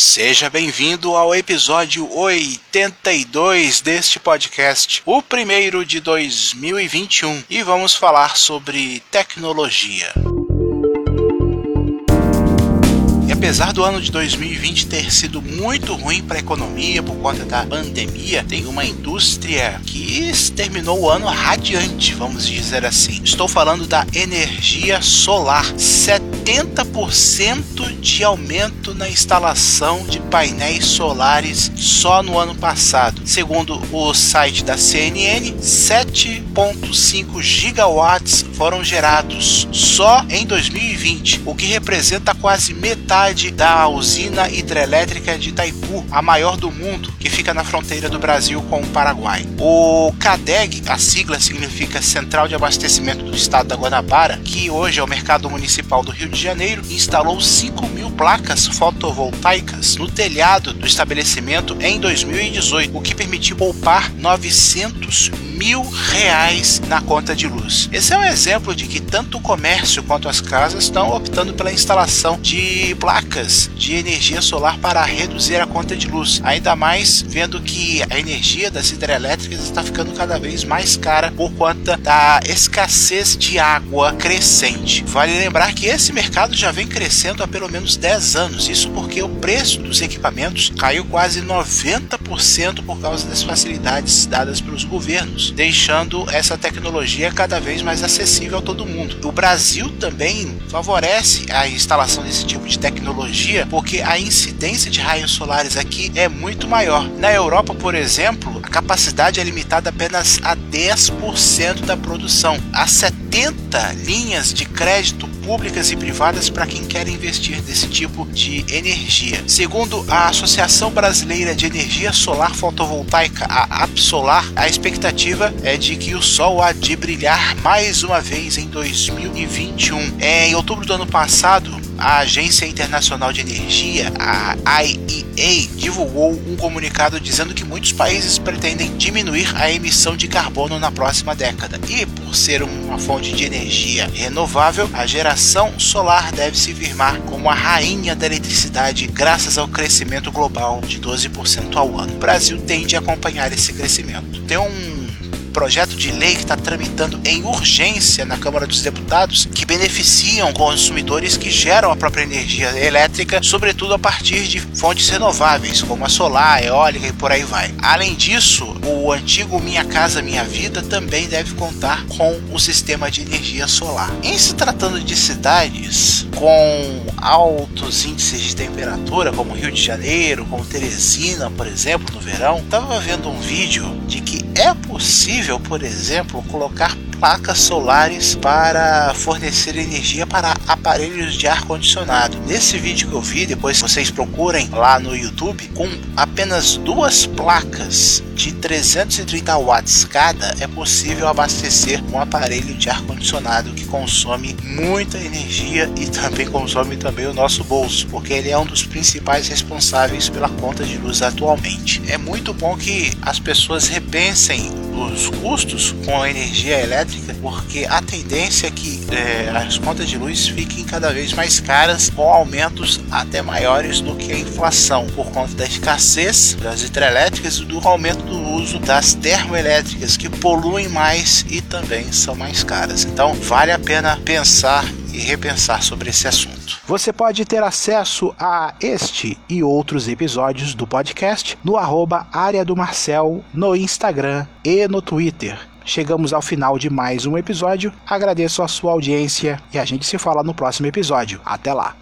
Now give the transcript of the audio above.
Seja bem-vindo ao episódio 82 deste podcast, o primeiro de 2021, e vamos falar sobre tecnologia. Apesar do ano de 2020 ter sido muito ruim para a economia por conta da pandemia, tem uma indústria que terminou o ano radiante, vamos dizer assim. Estou falando da energia solar. 70% de aumento na instalação de painéis solares só no ano passado. Segundo o site da CNN, 7,5 gigawatts foram gerados só em 2020, o que representa quase metade da usina hidrelétrica de Itaipu, a maior do mundo, que fica na fronteira do Brasil com o Paraguai. O CADEG, a sigla significa Central de Abastecimento do Estado da Guanabara, que hoje é o mercado municipal do Rio de Janeiro, instalou 5 mil placas fotovoltaicas no telhado do estabelecimento em 2018, o que permitiu poupar 900 mil reais na conta de luz. Esse é um exemplo de que tanto o comércio quanto as casas estão optando pela instalação de placas de energia solar para reduzir a conta de luz. Ainda mais vendo que a energia das hidrelétricas está ficando cada vez mais cara por conta da escassez de água crescente. Vale lembrar que esse mercado já vem crescendo há pelo menos 10 anos, isso porque o preço dos equipamentos caiu quase 90% por causa das facilidades dadas pelos governos deixando essa tecnologia cada vez mais acessível a todo mundo. O Brasil também favorece a instalação desse tipo de tecnologia porque a incidência de raios solares aqui é muito maior. Na Europa, por exemplo, a capacidade é limitada apenas a 10% da produção. Há 70 linhas de crédito públicas e privadas para quem quer investir nesse tipo de energia. Segundo a Associação Brasileira de Energia Solar Fotovoltaica, a APSolar, a expectativa é de que o sol há de brilhar mais uma vez em 2021. Em outubro do ano passado, a Agência Internacional de Energia, a IEA, divulgou um comunicado dizendo que muitos países pretendem diminuir a emissão de carbono na próxima década. E por ser uma fonte de energia renovável, a geração solar deve se firmar como a rainha da eletricidade graças ao crescimento global de 12% ao ano. O Brasil tende a acompanhar esse crescimento. Tem um projeto de lei que está tramitando em urgência na Câmara dos Deputados que beneficiam consumidores que geram a própria energia elétrica, sobretudo a partir de fontes renováveis, como a solar, a eólica e por aí vai. Além disso, o antigo Minha Casa Minha Vida também deve contar com o sistema de energia solar. Em se tratando de cidades com altos índices de temperatura, como Rio de Janeiro, como Teresina, por exemplo, no verão, estava vendo um vídeo de que é possível, por exemplo, colocar placas solares para fornecer energia para aparelhos de ar condicionado. Nesse vídeo que eu vi, depois vocês procurem lá no YouTube, com apenas duas placas de 330 watts cada, é possível abastecer um aparelho de ar condicionado que consome muita energia e também consome também o nosso bolso, porque ele é um dos principais responsáveis pela conta de luz atualmente. É muito bom que as pessoas repensem os custos com a energia elétrica, porque a tendência é que é, as contas de luz fiquem cada vez mais caras, com aumentos até maiores do que a inflação, por conta da escassez das hidrelétricas e do aumento do uso das termoelétricas, que poluem mais e também são mais caras. Então, vale a pena pensar e repensar sobre esse assunto. Você pode ter acesso a este e outros episódios do podcast no arroba área do Marcel no Instagram e no Twitter. Chegamos ao final de mais um episódio. Agradeço a sua audiência e a gente se fala no próximo episódio. Até lá!